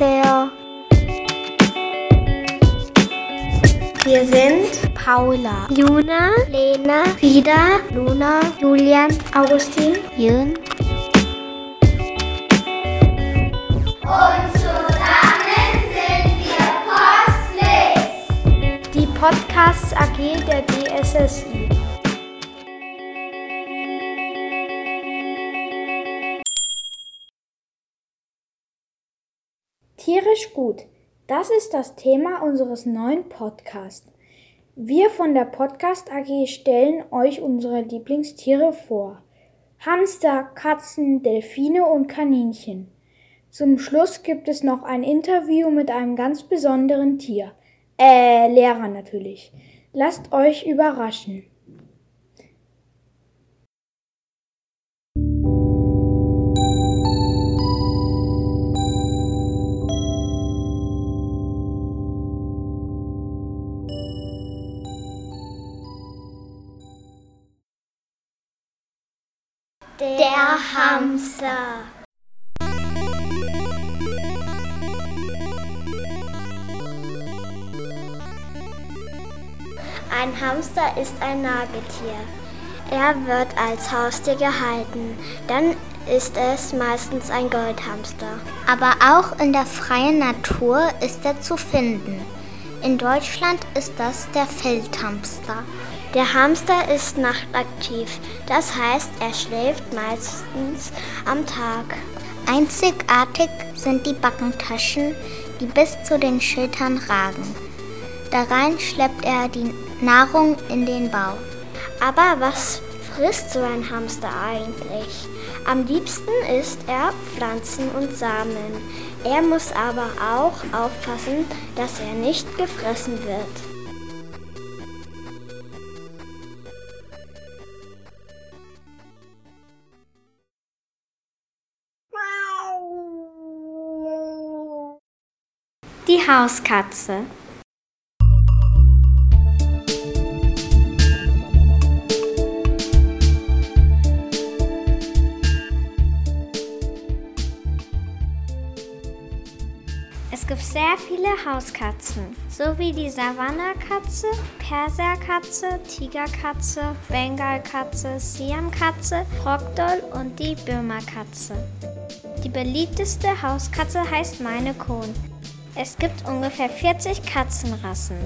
sehr. Wir sind Paula, Juna, Lena, Frieda, Luna, Julian, Augustin, Jürgen. Und zusammen sind wir Postlicht. Die Podcasts AG der DSSI. Tierisch gut. Das ist das Thema unseres neuen Podcasts. Wir von der Podcast AG stellen euch unsere Lieblingstiere vor. Hamster, Katzen, Delfine und Kaninchen. Zum Schluss gibt es noch ein Interview mit einem ganz besonderen Tier. Äh, Lehrer natürlich. Lasst euch überraschen. Der Hamster. Ein Hamster ist ein Nagetier. Er wird als Haustier gehalten. Dann ist es meistens ein Goldhamster. Aber auch in der freien Natur ist er zu finden. In Deutschland ist das der Feldhamster. Der Hamster ist nachtaktiv, das heißt, er schläft meistens am Tag. Einzigartig sind die Backentaschen, die bis zu den Schultern ragen. Darein schleppt er die Nahrung in den Bauch. Aber was frisst so ein Hamster eigentlich? Am liebsten isst er Pflanzen und Samen. Er muss aber auch aufpassen, dass er nicht gefressen wird. Die Hauskatze. Es gibt sehr viele Hauskatzen, so wie die Savannah-Katze, Perserkatze, Tigerkatze, Bengalkatze, Siamkatze, Rogdoll und die Birma-Katze. Die beliebteste Hauskatze heißt Meine Kohn. Es gibt ungefähr 40 Katzenrassen.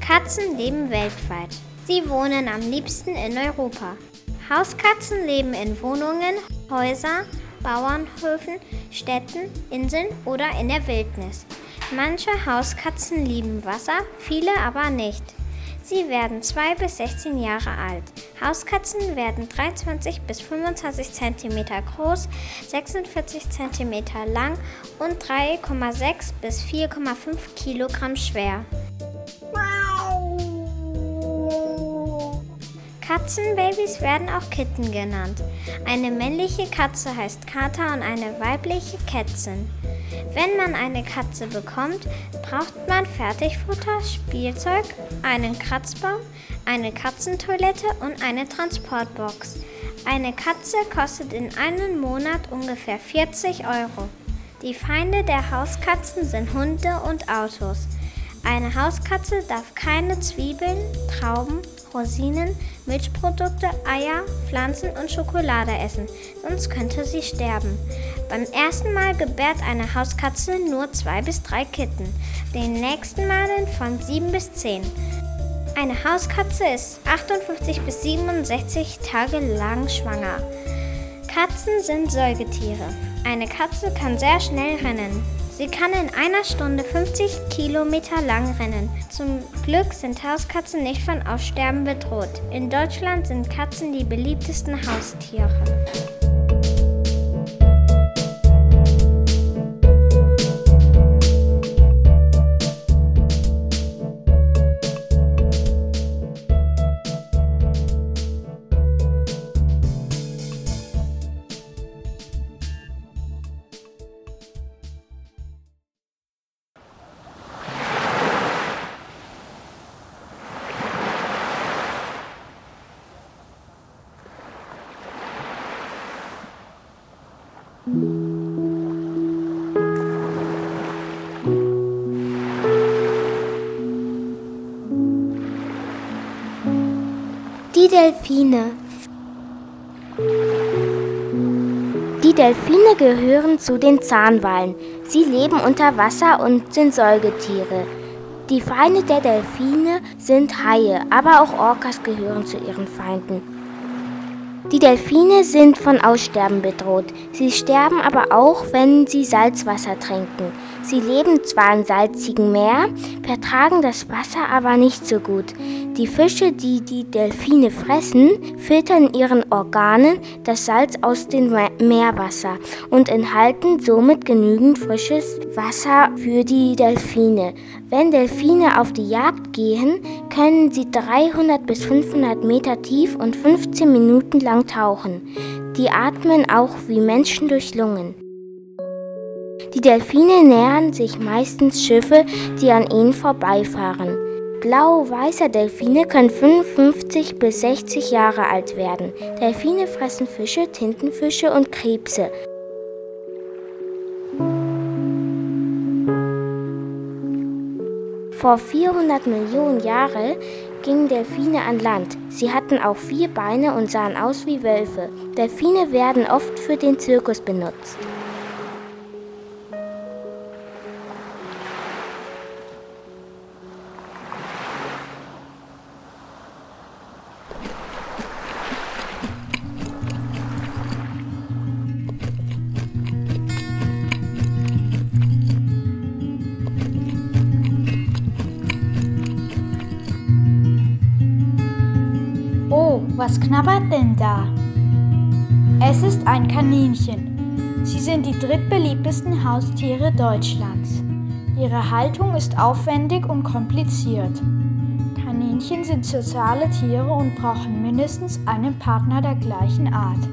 Katzen leben weltweit. Sie wohnen am liebsten in Europa. Hauskatzen leben in Wohnungen, Häusern, Bauernhöfen, Städten, Inseln oder in der Wildnis. Manche Hauskatzen lieben Wasser, viele aber nicht. Sie werden 2 bis 16 Jahre alt. Hauskatzen werden 23 bis 25 cm groß, 46 cm lang und 3,6 bis 4,5 Kilogramm schwer. Katzenbabys werden auch Kitten genannt. Eine männliche Katze heißt Kater und eine weibliche Kätzin. Wenn man eine Katze bekommt, braucht man Fertigfutter, Spielzeug, einen Kratzbaum, eine Katzentoilette und eine Transportbox. Eine Katze kostet in einem Monat ungefähr 40 Euro. Die Feinde der Hauskatzen sind Hunde und Autos. Eine Hauskatze darf keine Zwiebeln, Trauben, Rosinen, Milchprodukte, Eier, Pflanzen und Schokolade essen, sonst könnte sie sterben. Beim ersten Mal gebärt eine Hauskatze nur zwei bis drei Kitten, den nächsten Malen von sieben bis zehn. Eine Hauskatze ist 58 bis 67 Tage lang schwanger. Katzen sind Säugetiere. Eine Katze kann sehr schnell rennen. Sie kann in einer Stunde 50 Kilometer lang rennen. Zum Glück sind Hauskatzen nicht von Aussterben bedroht. In Deutschland sind Katzen die beliebtesten Haustiere. Die Delfine. Die Delfine gehören zu den Zahnwalen. Sie leben unter Wasser und sind Säugetiere. Die Feinde der Delfine sind Haie, aber auch Orcas gehören zu ihren Feinden. Die Delfine sind von Aussterben bedroht. Sie sterben aber auch, wenn sie Salzwasser trinken. Sie leben zwar im salzigen Meer, vertragen das Wasser aber nicht so gut. Die Fische, die die Delfine fressen, filtern ihren Organen das Salz aus dem Meerwasser und enthalten somit genügend frisches Wasser für die Delfine. Wenn Delfine auf die Jagd gehen, können sie 300 bis 500 Meter tief und 15 Minuten lang tauchen. Die atmen auch wie Menschen durch Lungen. Die Delfine nähern sich meistens Schiffe, die an ihnen vorbeifahren. Blau-weiße Delfine können 55 bis 60 Jahre alt werden. Delfine fressen Fische, Tintenfische und Krebse. Vor 400 Millionen Jahren gingen Delfine an Land. Sie hatten auch vier Beine und sahen aus wie Wölfe. Delfine werden oft für den Zirkus benutzt. Was knabbert denn da? Es ist ein Kaninchen. Sie sind die drittbeliebtesten Haustiere Deutschlands. Ihre Haltung ist aufwendig und kompliziert. Kaninchen sind soziale Tiere und brauchen mindestens einen Partner der gleichen Art.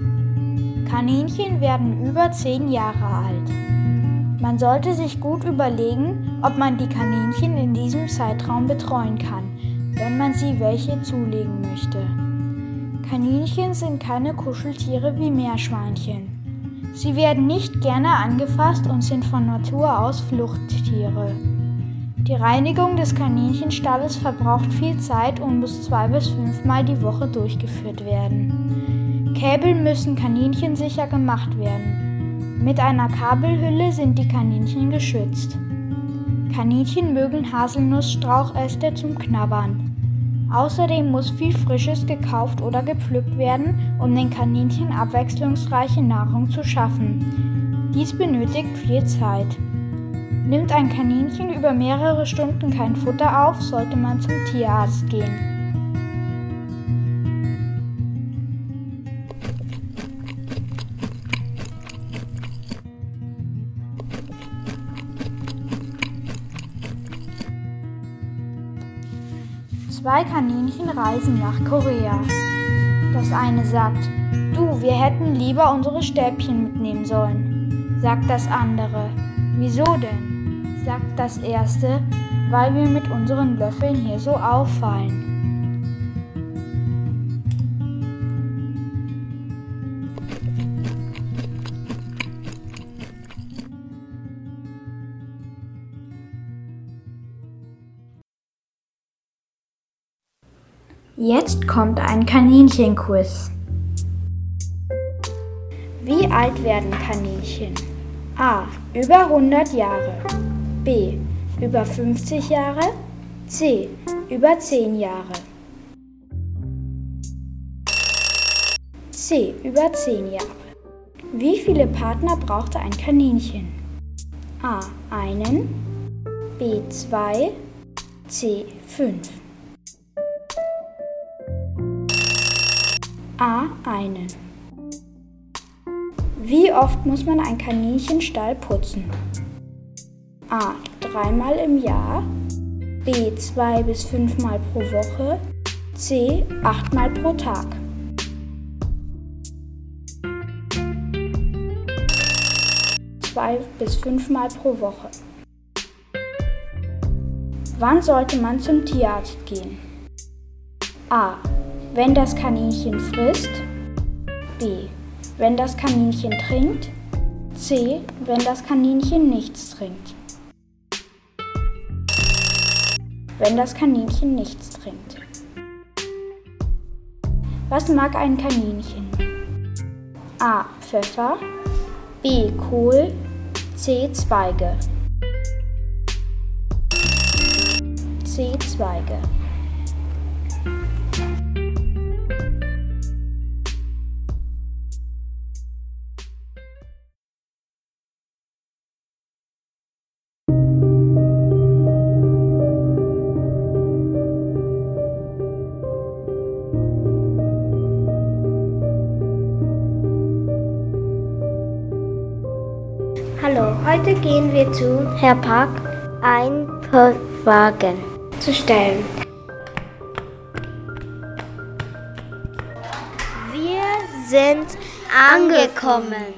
Kaninchen werden über zehn Jahre alt. Man sollte sich gut überlegen, ob man die Kaninchen in diesem Zeitraum betreuen kann, wenn man sie welche zulegen möchte. Kaninchen sind keine Kuscheltiere wie Meerschweinchen. Sie werden nicht gerne angefasst und sind von Natur aus Fluchttiere. Die Reinigung des Kaninchenstalles verbraucht viel Zeit und muss zwei bis fünfmal die Woche durchgeführt werden. Käbel müssen kaninchensicher gemacht werden. Mit einer Kabelhülle sind die Kaninchen geschützt. Kaninchen mögen Haselnussstrauchäste zum Knabbern. Außerdem muss viel Frisches gekauft oder gepflückt werden, um den Kaninchen abwechslungsreiche Nahrung zu schaffen. Dies benötigt viel Zeit. Nimmt ein Kaninchen über mehrere Stunden kein Futter auf, sollte man zum Tierarzt gehen. Zwei Kaninchen reisen nach Korea. Das eine sagt, du, wir hätten lieber unsere Stäbchen mitnehmen sollen. Sagt das andere, wieso denn? Sagt das erste, weil wir mit unseren Löffeln hier so auffallen. Jetzt kommt ein Kaninchenquiz. Wie alt werden Kaninchen? A. Über 100 Jahre. B. Über 50 Jahre. C. Über 10 Jahre. C. Über 10 Jahre. Wie viele Partner brauchte ein Kaninchen? A. Einen. B. Zwei. C. Fünf. A. Einen. Wie oft muss man einen Kaninchenstall putzen? A. Dreimal im Jahr. B. Zwei bis fünfmal pro Woche. C. Achtmal pro Tag. Zwei bis fünfmal pro Woche. Wann sollte man zum Tierarzt gehen? A wenn das Kaninchen frisst, B. Wenn das Kaninchen trinkt, C, wenn das Kaninchen nichts trinkt. Wenn das Kaninchen nichts trinkt. Was mag ein Kaninchen? A. Pfeffer. B. Kohl. C. Zweige. C. Zweige. Gehen wir zu Herr Park, ein Fragen zu stellen. Wir sind angekommen.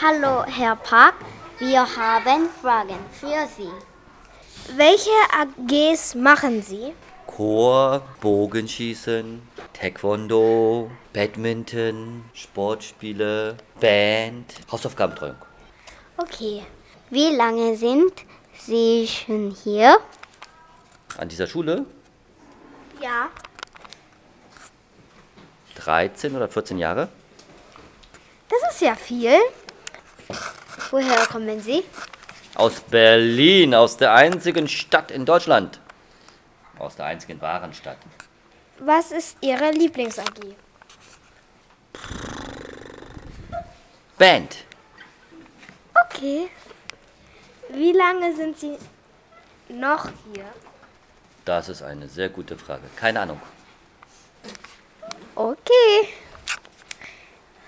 Hallo, Herr Park. Wir haben Fragen für Sie. Welche AGs machen Sie? Chor, Bogenschießen, Taekwondo, Badminton, Sportspiele, Band, Hausaufgabentreuung. Okay. Wie lange sind Sie schon hier? An dieser Schule Ja. 13 oder 14 Jahre. Das ist ja viel. Woher kommen Sie? Aus Berlin, aus der einzigen Stadt in Deutschland. Aus der einzigen wahren Stadt. Was ist Ihre Lieblings-AG? Band. Okay. Wie lange sind Sie noch hier? Das ist eine sehr gute Frage. Keine Ahnung. Okay.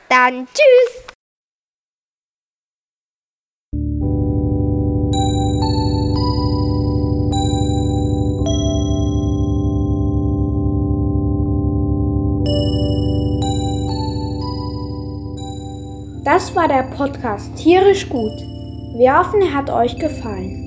Dann tschüss. Das war der Podcast Tierisch gut. Wir hoffen, er hat euch gefallen.